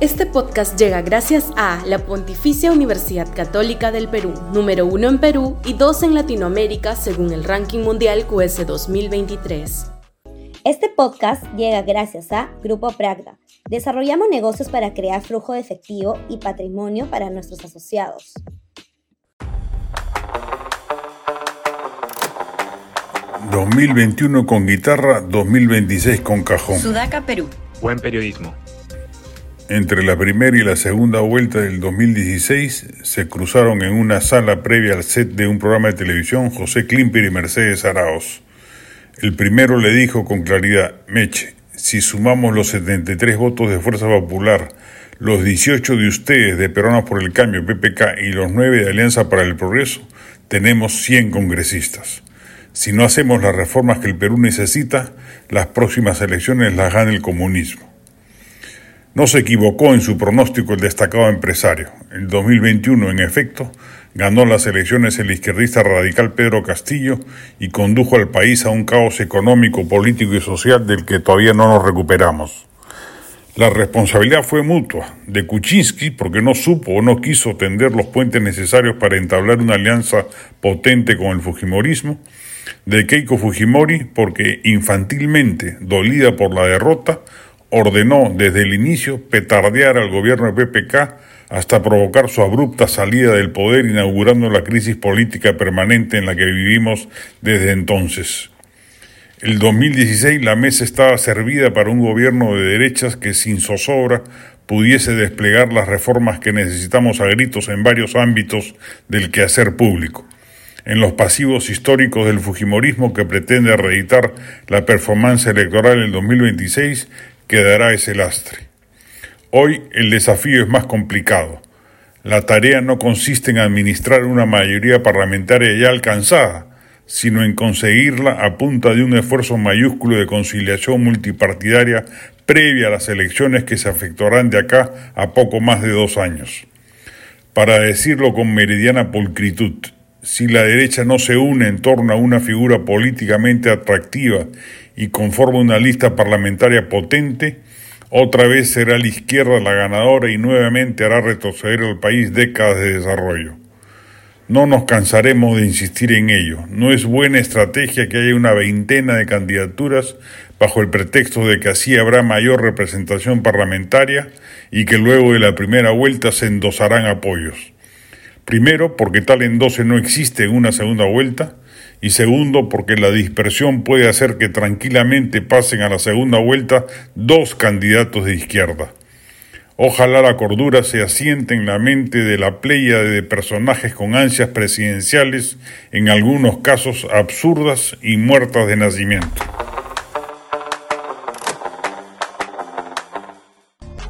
Este podcast llega gracias a la Pontificia Universidad Católica del Perú, número uno en Perú y dos en Latinoamérica según el ranking mundial QS 2023. Este podcast llega gracias a Grupo Pragda. Desarrollamos negocios para crear flujo de efectivo y patrimonio para nuestros asociados. ...2021 con guitarra, 2026 con cajón. Sudaca, Perú. Buen periodismo. Entre la primera y la segunda vuelta del 2016 se cruzaron en una sala previa al set de un programa de televisión José Klimper y Mercedes Araos. El primero le dijo con claridad, Meche, si sumamos los 73 votos de Fuerza Popular, los 18 de ustedes de Peronas por el Cambio, PPK, y los 9 de Alianza para el Progreso, tenemos 100 congresistas. Si no hacemos las reformas que el Perú necesita, las próximas elecciones las gana el comunismo. No se equivocó en su pronóstico el destacado empresario. En 2021, en efecto, ganó las elecciones el izquierdista radical Pedro Castillo y condujo al país a un caos económico, político y social del que todavía no nos recuperamos. La responsabilidad fue mutua, de Kuczynski porque no supo o no quiso tender los puentes necesarios para entablar una alianza potente con el Fujimorismo, de Keiko Fujimori porque infantilmente, dolida por la derrota, ordenó desde el inicio petardear al gobierno de PPK hasta provocar su abrupta salida del poder inaugurando la crisis política permanente en la que vivimos desde entonces. El 2016 la mesa estaba servida para un gobierno de derechas que sin zozobra pudiese desplegar las reformas que necesitamos a gritos en varios ámbitos del quehacer público. En los pasivos históricos del Fujimorismo que pretende reeditar la performance electoral en 2026 quedará ese lastre. Hoy el desafío es más complicado. La tarea no consiste en administrar una mayoría parlamentaria ya alcanzada, sino en conseguirla a punta de un esfuerzo mayúsculo de conciliación multipartidaria previa a las elecciones que se efectuarán de acá a poco más de dos años. Para decirlo con meridiana pulcritud, si la derecha no se une en torno a una figura políticamente atractiva y conforma una lista parlamentaria potente, otra vez será la izquierda la ganadora y nuevamente hará retroceder al país décadas de desarrollo. No nos cansaremos de insistir en ello. No es buena estrategia que haya una veintena de candidaturas bajo el pretexto de que así habrá mayor representación parlamentaria y que luego de la primera vuelta se endosarán apoyos. Primero, porque tal endose no existe en una segunda vuelta, y segundo porque la dispersión puede hacer que tranquilamente pasen a la segunda vuelta dos candidatos de izquierda. Ojalá la cordura se asiente en la mente de la playa de personajes con ansias presidenciales, en algunos casos absurdas y muertas de nacimiento.